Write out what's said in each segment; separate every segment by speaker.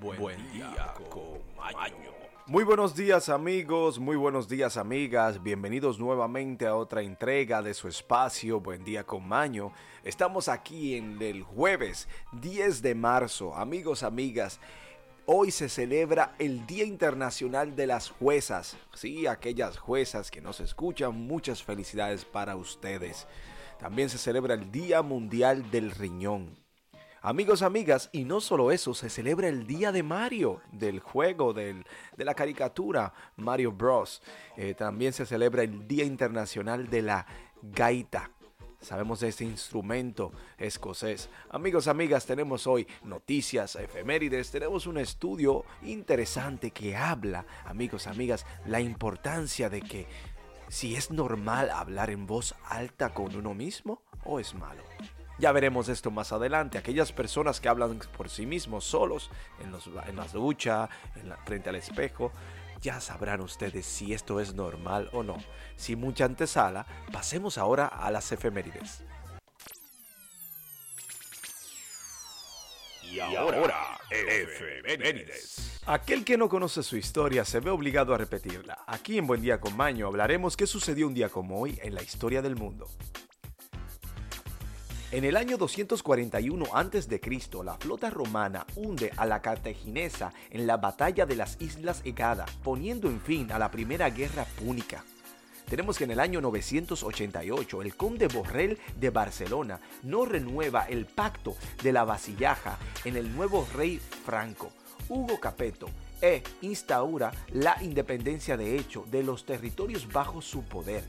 Speaker 1: Buen, día, con Maño.
Speaker 2: Muy buenos días amigos, muy buenos días amigas, bienvenidos nuevamente a otra entrega de su espacio Buen día con Maño. Estamos aquí en el jueves 10 de marzo, amigos, amigas. Hoy se celebra el Día Internacional de las Juezas. Sí, aquellas juezas que nos escuchan, muchas felicidades para ustedes. También se celebra el Día Mundial del Riñón. Amigos, amigas, y no solo eso, se celebra el Día de Mario, del juego, del, de la caricatura Mario Bros. Eh, también se celebra el Día Internacional de la Gaita. Sabemos de este instrumento escocés. Amigos, amigas, tenemos hoy noticias, efemérides, tenemos un estudio interesante que habla, amigos, amigas, la importancia de que si es normal hablar en voz alta con uno mismo o es malo. Ya veremos esto más adelante. Aquellas personas que hablan por sí mismos solos, en, los, en las duchas, frente al espejo, ya sabrán ustedes si esto es normal o no. Sin mucha antesala, pasemos ahora a las efemérides.
Speaker 1: Y ahora, efemérides.
Speaker 2: Aquel que no conoce su historia se ve obligado a repetirla. Aquí en Buen Día con Maño hablaremos qué sucedió un día como hoy en la historia del mundo. En el año 241 a.C., la flota romana hunde a la cartaginesa en la batalla de las Islas Egada, poniendo en fin a la primera guerra púnica. Tenemos que en el año 988 el conde Borrell de Barcelona no renueva el pacto de la vasillaja en el nuevo rey franco, Hugo Capeto, e instaura la independencia de hecho de los territorios bajo su poder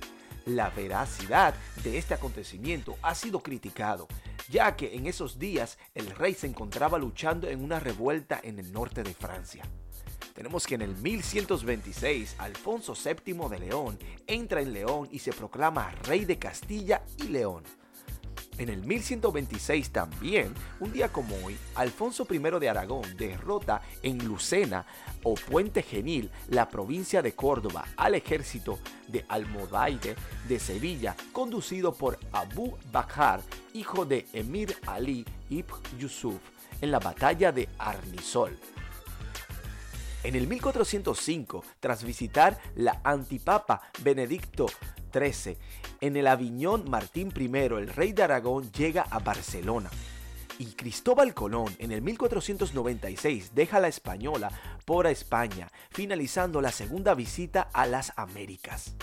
Speaker 2: la veracidad de este acontecimiento ha sido criticado, ya que en esos días el rey se encontraba luchando en una revuelta en el norte de Francia. Tenemos que en el 1126 Alfonso VII de León entra en León y se proclama rey de Castilla y León. En el 1126 también, un día como hoy, Alfonso I de Aragón derrota en Lucena o Puente Genil, la provincia de Córdoba, al ejército de Almodaide de Sevilla, conducido por Abu Bakr, hijo de Emir Ali ibn Yusuf, en la batalla de Arnisol. En el 1405, tras visitar la antipapa Benedicto XIII, en el Aviñón Martín I, el rey de Aragón, llega a Barcelona. Y Cristóbal Colón en el 1496 deja la española por España, finalizando la segunda visita a las Américas.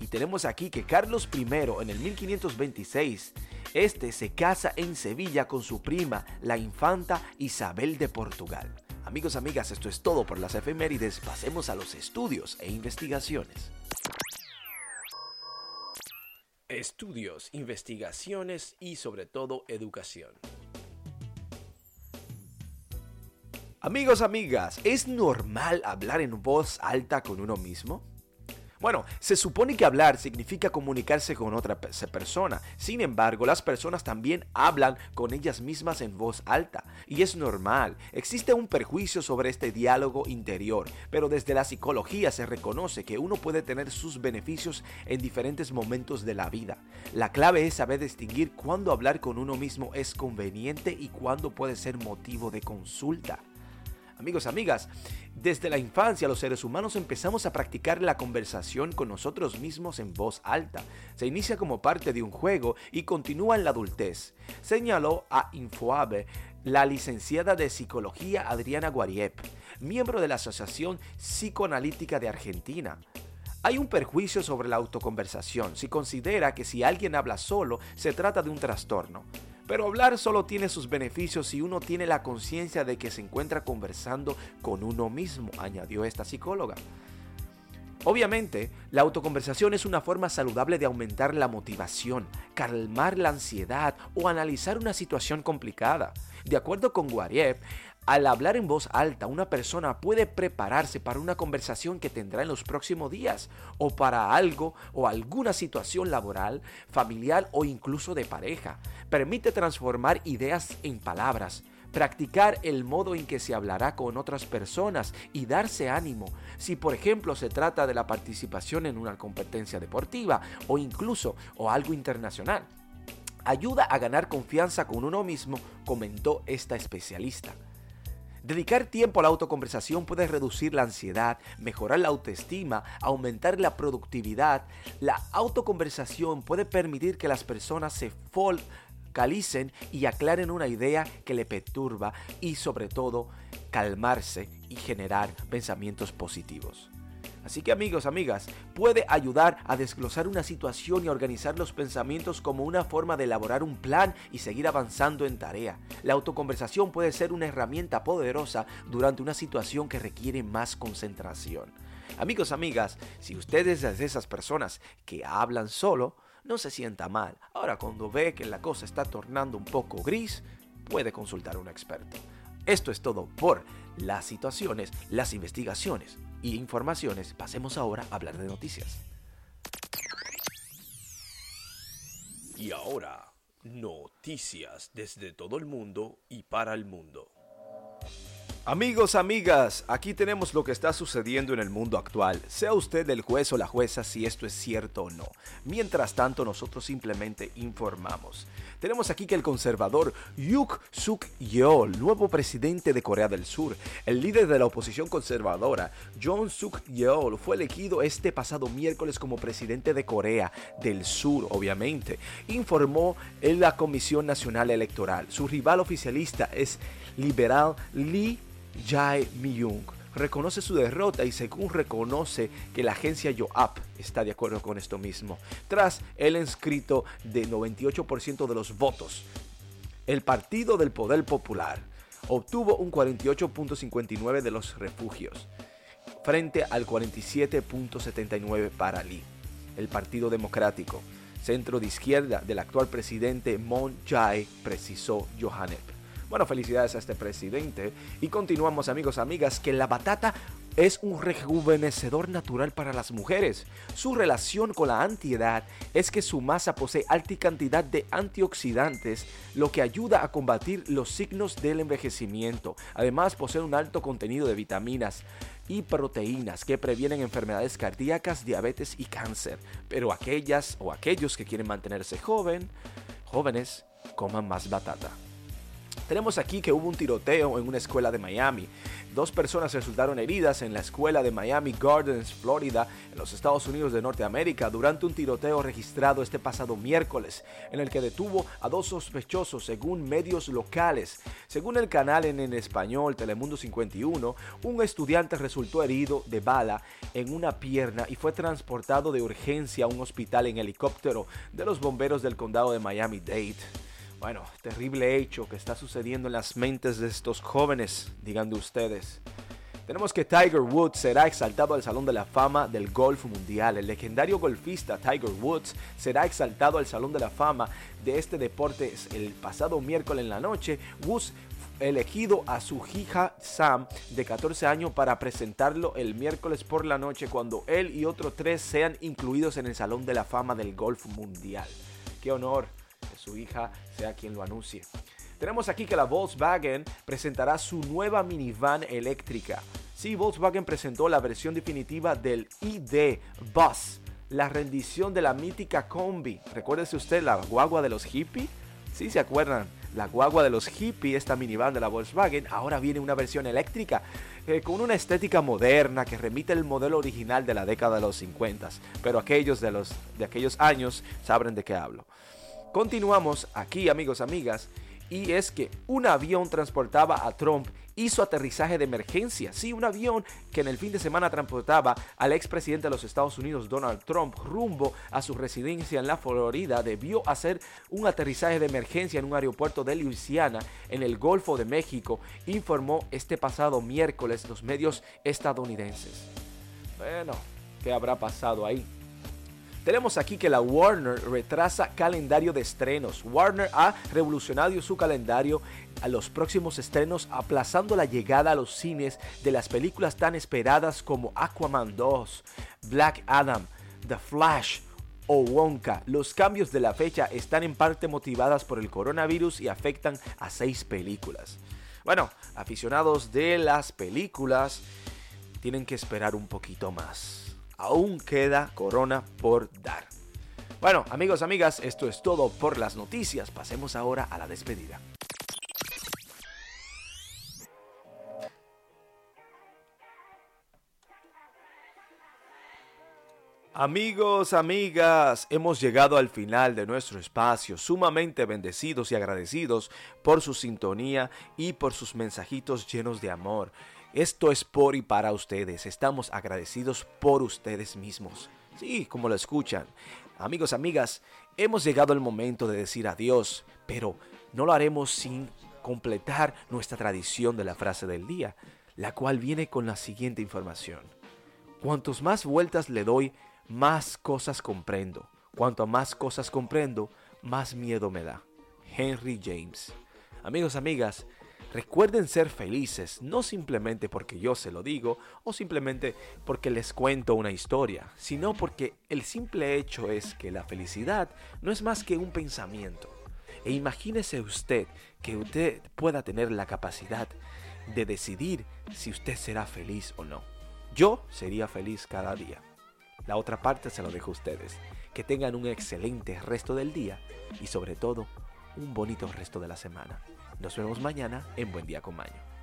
Speaker 2: Y tenemos aquí que Carlos I en el 1526, este se casa en Sevilla con su prima, la infanta Isabel de Portugal. Amigos, amigas, esto es todo por las efemérides. Pasemos a los estudios e investigaciones. Estudios, investigaciones y sobre todo educación. Amigos, amigas, ¿es normal hablar en voz alta con uno mismo? Bueno, se supone que hablar significa comunicarse con otra persona. Sin embargo, las personas también hablan con ellas mismas en voz alta. Y es normal. Existe un perjuicio sobre este diálogo interior. Pero desde la psicología se reconoce que uno puede tener sus beneficios en diferentes momentos de la vida. La clave es saber distinguir cuándo hablar con uno mismo es conveniente y cuándo puede ser motivo de consulta. Amigos, amigas, desde la infancia los seres humanos empezamos a practicar la conversación con nosotros mismos en voz alta. Se inicia como parte de un juego y continúa en la adultez. Señaló a Infoabe la licenciada de psicología Adriana Guariep, miembro de la Asociación Psicoanalítica de Argentina. Hay un perjuicio sobre la autoconversación si considera que si alguien habla solo se trata de un trastorno. Pero hablar solo tiene sus beneficios si uno tiene la conciencia de que se encuentra conversando con uno mismo, añadió esta psicóloga. Obviamente, la autoconversación es una forma saludable de aumentar la motivación, calmar la ansiedad o analizar una situación complicada. De acuerdo con Guariev, al hablar en voz alta, una persona puede prepararse para una conversación que tendrá en los próximos días o para algo o alguna situación laboral, familiar o incluso de pareja. Permite transformar ideas en palabras, practicar el modo en que se hablará con otras personas y darse ánimo si por ejemplo se trata de la participación en una competencia deportiva o incluso o algo internacional. Ayuda a ganar confianza con uno mismo, comentó esta especialista. Dedicar tiempo a la autoconversación puede reducir la ansiedad, mejorar la autoestima, aumentar la productividad. La autoconversación puede permitir que las personas se focalicen y aclaren una idea que le perturba y sobre todo calmarse y generar pensamientos positivos. Así que amigos, amigas, puede ayudar a desglosar una situación y organizar los pensamientos como una forma de elaborar un plan y seguir avanzando en tarea. La autoconversación puede ser una herramienta poderosa durante una situación que requiere más concentración. Amigos, amigas, si ustedes es de esas personas que hablan solo, no se sienta mal. Ahora cuando ve que la cosa está tornando un poco gris, puede consultar a un experto. Esto es todo por las situaciones, las investigaciones y informaciones. Pasemos ahora a hablar de noticias.
Speaker 1: Y ahora, noticias desde todo el mundo y para el mundo.
Speaker 2: Amigos, amigas, aquí tenemos lo que está sucediendo en el mundo actual. Sea usted el juez o la jueza si esto es cierto o no. Mientras tanto, nosotros simplemente informamos. Tenemos aquí que el conservador Yuk Suk Yeol, nuevo presidente de Corea del Sur, el líder de la oposición conservadora, John Suk Yeol, fue elegido este pasado miércoles como presidente de Corea del Sur, obviamente. Informó en la Comisión Nacional Electoral. Su rival oficialista es liberal Lee Jae Myung reconoce su derrota y según reconoce que la agencia YoAp está de acuerdo con esto mismo. Tras el inscrito de 98% de los votos, el Partido del Poder Popular obtuvo un 48.59 de los refugios frente al 47.79 para Lee. El Partido Democrático, centro de izquierda del actual presidente Moon Jae, precisó Johanep. Bueno, felicidades a este presidente. Y continuamos amigos, amigas, que la batata es un rejuvenecedor natural para las mujeres. Su relación con la antiedad es que su masa posee alta cantidad de antioxidantes, lo que ayuda a combatir los signos del envejecimiento. Además, posee un alto contenido de vitaminas y proteínas que previenen enfermedades cardíacas, diabetes y cáncer. Pero aquellas o aquellos que quieren mantenerse joven, jóvenes, coman más batata. Tenemos aquí que hubo un tiroteo en una escuela de Miami. Dos personas resultaron heridas en la escuela de Miami Gardens, Florida, en los Estados Unidos de Norteamérica, durante un tiroteo registrado este pasado miércoles, en el que detuvo a dos sospechosos según medios locales. Según el canal en, en español Telemundo 51, un estudiante resultó herido de bala en una pierna y fue transportado de urgencia a un hospital en helicóptero de los bomberos del condado de Miami-Dade. Bueno, terrible hecho que está sucediendo en las mentes de estos jóvenes, digan de ustedes. Tenemos que Tiger Woods será exaltado al Salón de la Fama del Golf Mundial. El legendario golfista Tiger Woods será exaltado al Salón de la Fama de este deporte el pasado miércoles en la noche. Woods elegido a su hija Sam de 14 años para presentarlo el miércoles por la noche cuando él y otros tres sean incluidos en el Salón de la Fama del Golf Mundial. ¡Qué honor! Su hija sea quien lo anuncie. Tenemos aquí que la Volkswagen presentará su nueva minivan eléctrica. Sí, Volkswagen presentó la versión definitiva del ID Bus, la rendición de la mítica Combi. Recuérdese usted la guagua de los hippies. Sí, se acuerdan, la guagua de los hippies, esta minivan de la Volkswagen, ahora viene una versión eléctrica eh, con una estética moderna que remite el modelo original de la década de los 50, pero aquellos de, los, de aquellos años sabrán de qué hablo. Continuamos aquí, amigos, amigas, y es que un avión transportaba a Trump hizo aterrizaje de emergencia. Sí, un avión que en el fin de semana transportaba al expresidente de los Estados Unidos, Donald Trump, rumbo a su residencia en la Florida, debió hacer un aterrizaje de emergencia en un aeropuerto de Luisiana, en el Golfo de México, informó este pasado miércoles los medios estadounidenses. Bueno, ¿qué habrá pasado ahí? Tenemos aquí que la Warner retrasa calendario de estrenos. Warner ha revolucionado su calendario a los próximos estrenos, aplazando la llegada a los cines de las películas tan esperadas como Aquaman 2, Black Adam, The Flash, o Wonka. Los cambios de la fecha están en parte motivadas por el coronavirus y afectan a seis películas. Bueno, aficionados de las películas tienen que esperar un poquito más aún queda corona por dar. Bueno, amigos, amigas, esto es todo por las noticias. Pasemos ahora a la despedida. Amigos, amigas, hemos llegado al final de nuestro espacio, sumamente bendecidos y agradecidos por su sintonía y por sus mensajitos llenos de amor. Esto es por y para ustedes, estamos agradecidos por ustedes mismos. Sí, como lo escuchan. Amigos, amigas, hemos llegado al momento de decir adiós, pero no lo haremos sin completar nuestra tradición de la frase del día, la cual viene con la siguiente información. Cuantos más vueltas le doy, más cosas comprendo. Cuanto más cosas comprendo, más miedo me da. Henry James. Amigos, amigas, recuerden ser felices, no simplemente porque yo se lo digo o simplemente porque les cuento una historia, sino porque el simple hecho es que la felicidad no es más que un pensamiento. E imagínese usted que usted pueda tener la capacidad de decidir si usted será feliz o no. Yo sería feliz cada día. La otra parte se lo dejo a ustedes. Que tengan un excelente resto del día y sobre todo un bonito resto de la semana. Nos vemos mañana en Buen Día con Maño.